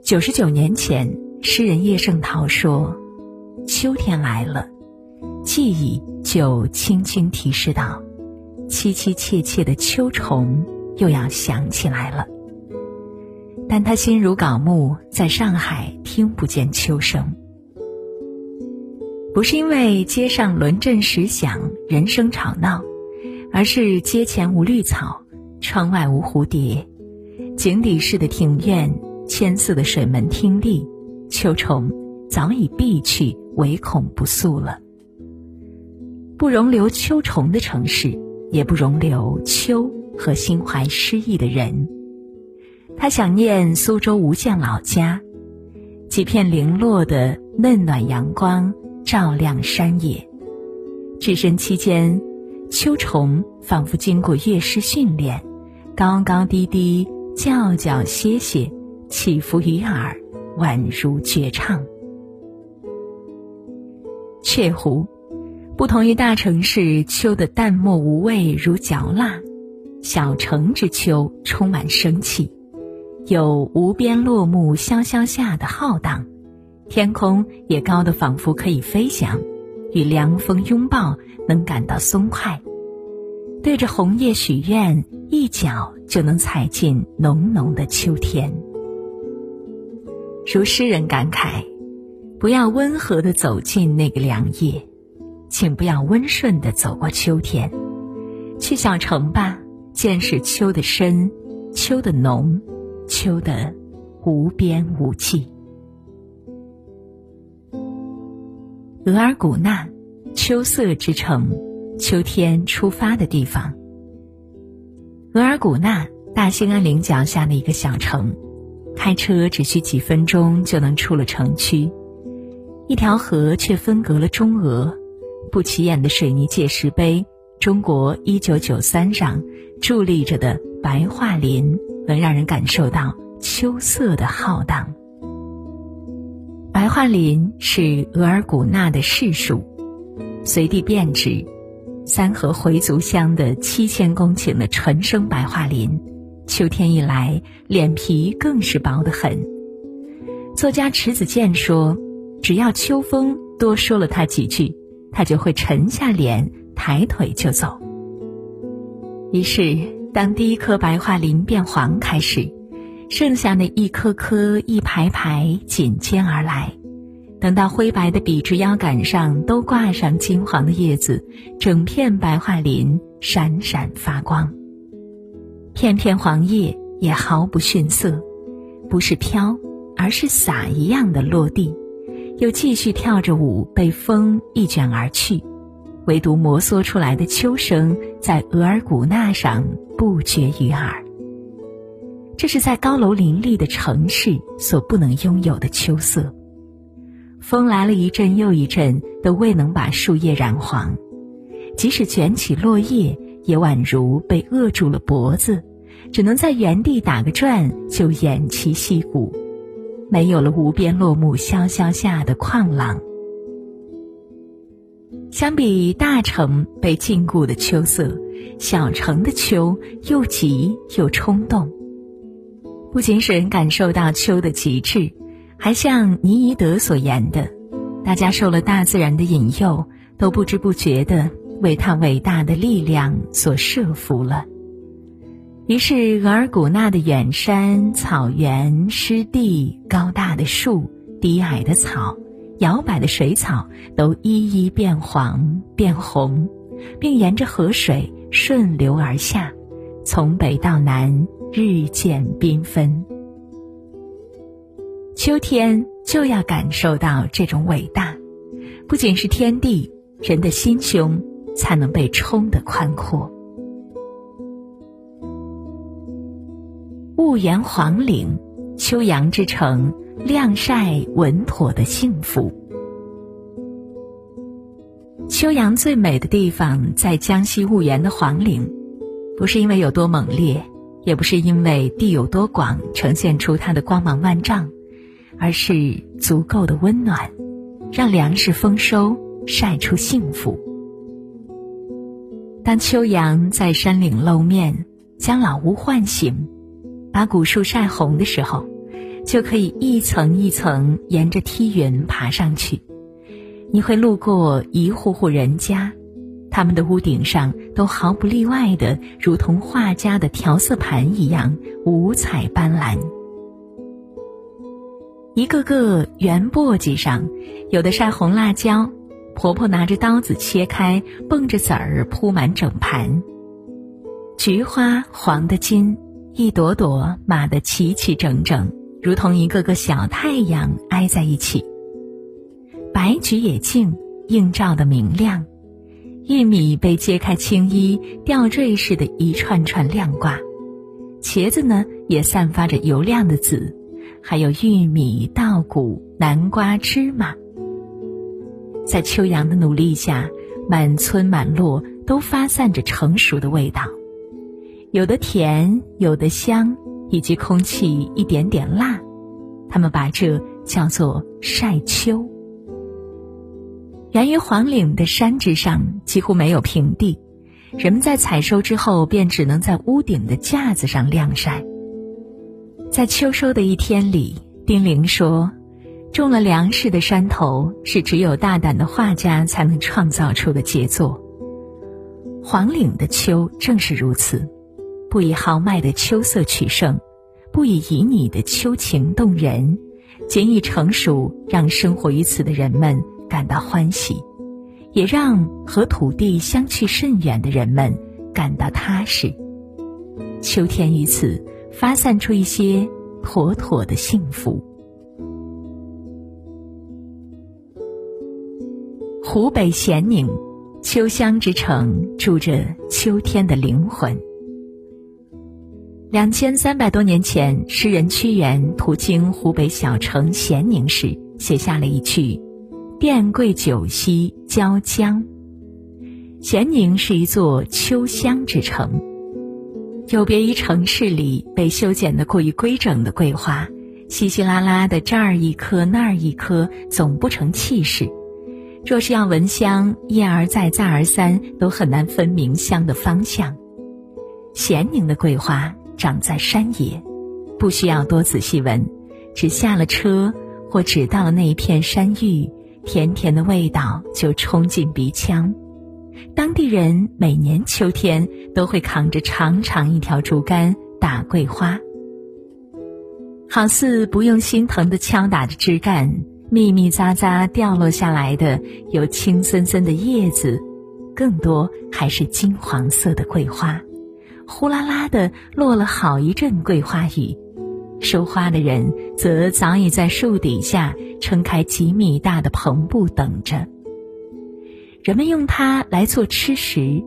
九十九年前，诗人叶圣陶说：“秋天来了，记忆就轻轻提示道，凄凄切切的秋虫又要响起来了。”但他心如槁木，在上海听不见秋声。不是因为街上轮阵时响，人声吵闹，而是街前无绿草，窗外无蝴蝶，井底式的庭院，千色的水门汀地，秋虫早已避去，唯恐不速了。不容留秋虫的城市，也不容留秋和心怀诗意的人。他想念苏州吴县老家，几片零落的嫩暖阳光照亮山野。置身期间，秋虫仿佛经过乐师训练，高高低低，叫叫歇歇，起伏于耳，宛如绝唱。雀湖，不同于大城市秋的淡漠无味如嚼蜡，小城之秋充满生气。有无边落木萧萧下的浩荡，天空也高得仿佛可以飞翔，与凉风拥抱能感到松快。对着红叶许愿，一脚就能踩进浓浓的秋天。如诗人感慨：不要温和的走进那个凉夜，请不要温顺的走过秋天。去小城吧，见识秋的深，秋的浓。秋的无边无际，额尔古纳，秋色之城，秋天出发的地方。额尔古纳，大兴安岭脚下的一个小城，开车只需几分钟就能出了城区。一条河却分隔了中俄，不起眼的水泥界石碑“中国一九九三”上伫立着的白桦林。能让人感受到秋色的浩荡。白桦林是额尔古纳的市树，随地遍植。三河回族乡的七千公顷的纯生白桦林，秋天一来，脸皮更是薄得很。作家迟子建说：“只要秋风多说了他几句，他就会沉下脸，抬腿就走。”于是。当第一颗白桦林变黄开始，剩下的一颗颗、一排排紧接而来。等到灰白的笔直腰杆上都挂上金黄的叶子，整片白桦林闪闪发光。片片黄叶也毫不逊色，不是飘，而是洒一样的落地，又继续跳着舞，被风一卷而去。唯独摩挲出来的秋声，在额尔古纳上不绝于耳。这是在高楼林立的城市所不能拥有的秋色。风来了一阵又一阵，都未能把树叶染黄；即使卷起落叶，也宛如被扼住了脖子，只能在原地打个转就偃旗息鼓，没有了无边落木萧萧下的旷朗。相比大城被禁锢的秋色，小城的秋又急又冲动。不仅使人感受到秋的极致，还像尼伊德所言的，大家受了大自然的引诱，都不知不觉地为他伟大的力量所慑服了。于是，额尔古纳的远山、草原、湿地、高大的树、低矮的草。摇摆的水草都一一变黄变红，并沿着河水顺流而下，从北到南日渐缤纷。秋天就要感受到这种伟大，不仅是天地，人的心胸才能被冲得宽阔。婺源黄岭，秋阳之城。晾晒稳妥的幸福。秋阳最美的地方在江西婺源的黄岭，不是因为有多猛烈，也不是因为地有多广，呈现出它的光芒万丈，而是足够的温暖，让粮食丰收，晒出幸福。当秋阳在山岭露面，将老屋唤醒，把古树晒红的时候，就可以一层一层沿着梯云爬上去。你会路过一户户人家，他们的屋顶上都毫不例外的如同画家的调色盘一样五彩斑斓。一个个圆簸箕上，有的晒红辣椒，婆婆拿着刀子切开，蹦着籽儿铺满整盘。菊花黄的金，一朵朵码得齐齐整整，如同一个个小太阳挨在一起。白菊也净，映照的明亮。玉米被揭开青衣，吊坠似的一串串亮挂。茄子呢，也散发着油亮的紫。还有玉米、稻谷、南瓜、芝麻，在秋阳的努力下，满村满落都发散着成熟的味道，有的甜，有的香，以及空气一点点辣。他们把这叫做晒秋。源于黄岭的山之上几乎没有平地，人们在采收之后便只能在屋顶的架子上晾晒。在秋收的一天里，丁玲说：“种了粮食的山头是只有大胆的画家才能创造出的杰作。黄岭的秋正是如此，不以豪迈的秋色取胜，不以旖旎的秋情动人，仅以成熟让生活于此的人们感到欢喜，也让和土地相去甚远的人们感到踏实。秋天于此。”发散出一些妥妥的幸福。湖北咸宁，秋香之城，住着秋天的灵魂。两千三百多年前，诗人屈原途经湖北小城咸宁时，写下了一句：“钿桂酒兮椒江。”咸宁是一座秋香之城。有别于城市里被修剪得过于规整的桂花，稀稀拉拉的这儿一颗那儿一颗，总不成气势。若是要闻香，一而再再而三，都很难分明香的方向。咸宁的桂花长在山野，不需要多仔细闻，只下了车或只到了那一片山域，甜甜的味道就冲进鼻腔。当地人每年秋天都会扛着长长一条竹竿打桂花，好似不用心疼的敲打着枝干，密密匝匝掉落下来的有青森森的叶子，更多还是金黄色的桂花，呼啦啦的落了好一阵桂花雨。收花的人则早已在树底下撑开几米大的篷布等着。人们用它来做吃食，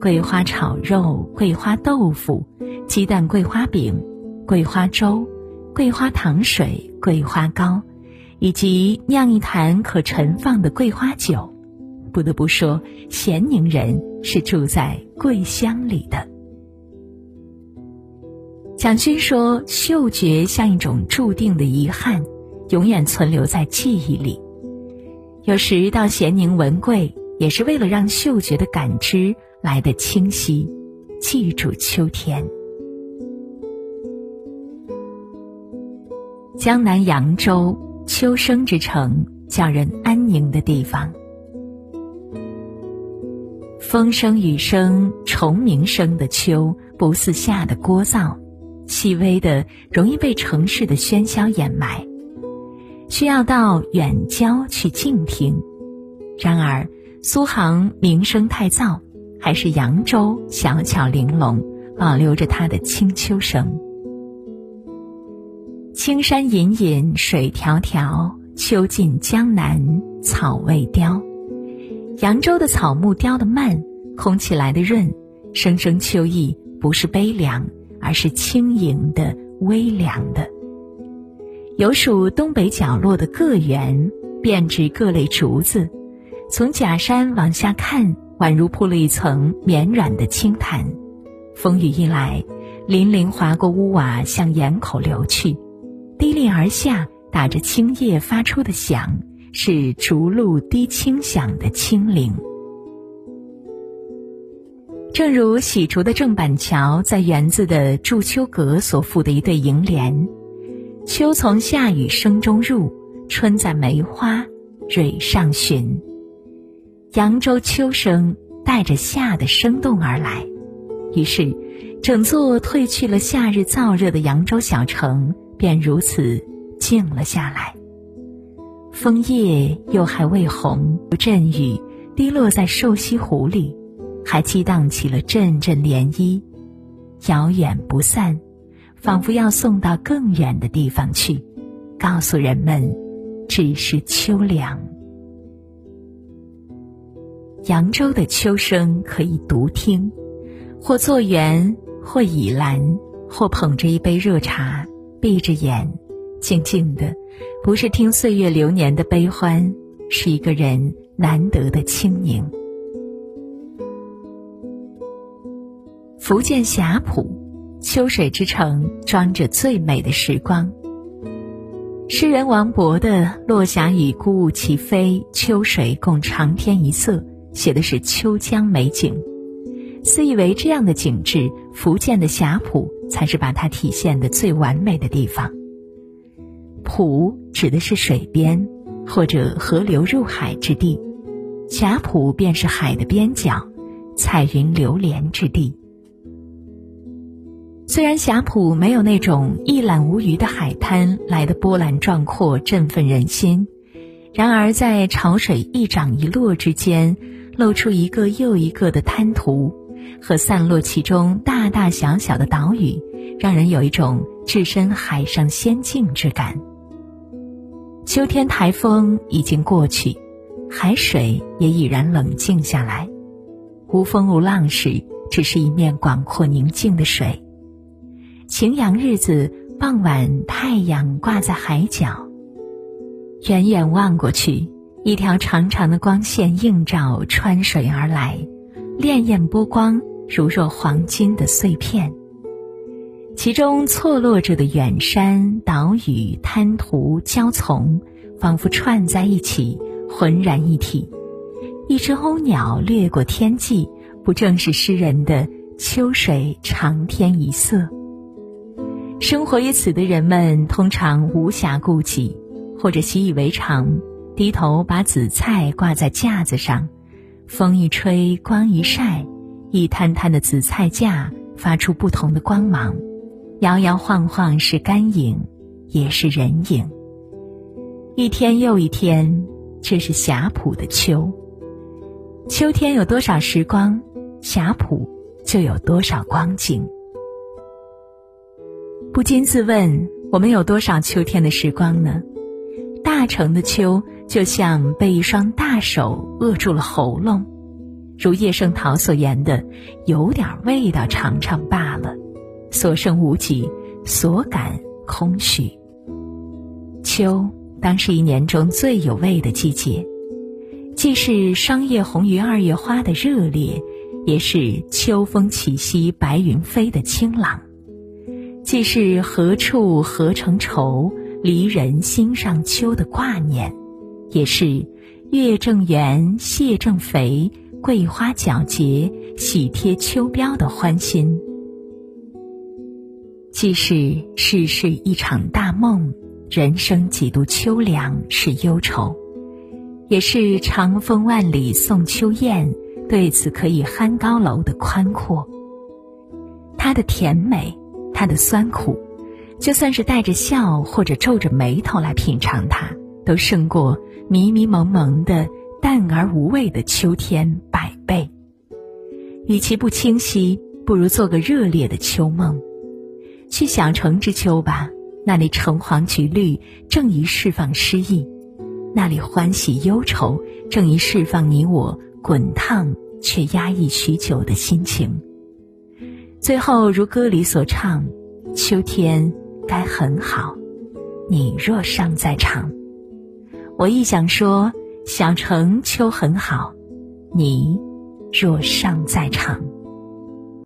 桂花炒肉、桂花豆腐、鸡蛋桂花饼、桂花粥、桂花糖水、桂花糕，以及酿一坛可陈放的桂花酒。不得不说，咸宁人是住在桂香里的。蒋勋说：“嗅觉像一种注定的遗憾，永远存留在记忆里。有时到咸宁闻桂。”也是为了让嗅觉的感知来得清晰，记住秋天。江南扬州，秋声之城，叫人安宁的地方。风声、雨声、虫鸣声的秋，不似夏的聒噪，细微的，容易被城市的喧嚣掩埋，需要到远郊去静听。然而。苏杭名声太噪，还是扬州小巧玲珑，保留着它的清秋声。青山隐隐水迢迢，秋尽江南草未凋。扬州的草木凋得慢，空气来得润，声声秋意不是悲凉，而是轻盈的、微凉的。有属东北角落的个园，遍植各类竹子。从假山往下看，宛如铺了一层绵软的青毯。风雨一来，粼粼划过屋瓦，向檐口流去，滴沥而下，打着青叶发出的响，是竹露滴清响的清灵。正如喜竹的郑板桥在园子的祝秋阁所赋的一对楹联：“秋从夏雨声中入，春在梅花蕊上寻。”扬州秋声带着夏的生动而来，于是，整座褪去了夏日燥热的扬州小城便如此静了下来。枫叶又还未红，阵雨滴落在瘦西湖里。还激荡起了阵阵涟漪，遥远不散，仿佛要送到更远的地方去，告诉人们，只是秋凉。扬州的秋声可以独听，或坐园，或倚栏，或捧着一杯热茶，闭着眼，静静的，不是听岁月流年的悲欢，是一个人难得的清宁。福建霞浦，秋水之城，装着最美的时光。诗人王勃的“落霞与孤鹜齐飞，秋水共长天一色”写的是秋江美景，自以为这样的景致，福建的霞浦才是把它体现的最完美的地方。浦指的是水边或者河流入海之地，霞浦便是海的边角，彩云流连之地。虽然霞浦没有那种一览无余的海滩来的波澜壮阔、振奋人心，然而在潮水一涨一落之间，露出一个又一个的滩涂和散落其中大大小小的岛屿，让人有一种置身海上仙境之感。秋天台风已经过去，海水也已然冷静下来，无风无浪时，只是一面广阔宁静的水。晴阳日子，傍晚太阳挂在海角，远远望过去，一条长长的光线映照穿水而来，潋滟波光如若黄金的碎片。其中错落着的远山、岛屿、滩涂、礁丛，仿佛串在一起，浑然一体。一只鸥鸟掠过天际，不正是诗人的“秋水长天一色”？生活于此的人们通常无暇顾及，或者习以为常，低头把紫菜挂在架子上，风一吹，光一晒，一摊摊的紫菜架发出不同的光芒，摇摇晃晃是干影，也是人影。一天又一天，这是霞浦的秋。秋天有多少时光，霞浦就有多少光景。不禁自问：我们有多少秋天的时光呢？大城的秋，就像被一双大手扼住了喉咙，如叶圣陶所言的：“有点味道尝尝罢了，所剩无几，所感空虚。”秋当是一年中最有味的季节，既是霜叶红于二月花的热烈，也是秋风起兮白云飞的清朗。既是何处何成愁，离人心上秋的挂念，也是月正圆，蟹正肥，桂花皎洁，喜贴秋膘的欢心。既是世事一场大梦，人生几度秋凉是忧愁，也是长风万里送秋雁，对此可以酣高楼的宽阔。它的甜美。它的酸苦，就算是带着笑或者皱着眉头来品尝它，都胜过迷迷蒙蒙的淡而无味的秋天百倍。与其不清晰，不如做个热烈的秋梦，去小城之秋吧。那里橙黄橘绿，正宜释放诗意；那里欢喜忧愁，正宜释放你我滚烫却压抑许久的心情。最后，如歌里所唱：“秋天该很好，你若尚在场。”我亦想说：“小城秋很好，你若尚在场。”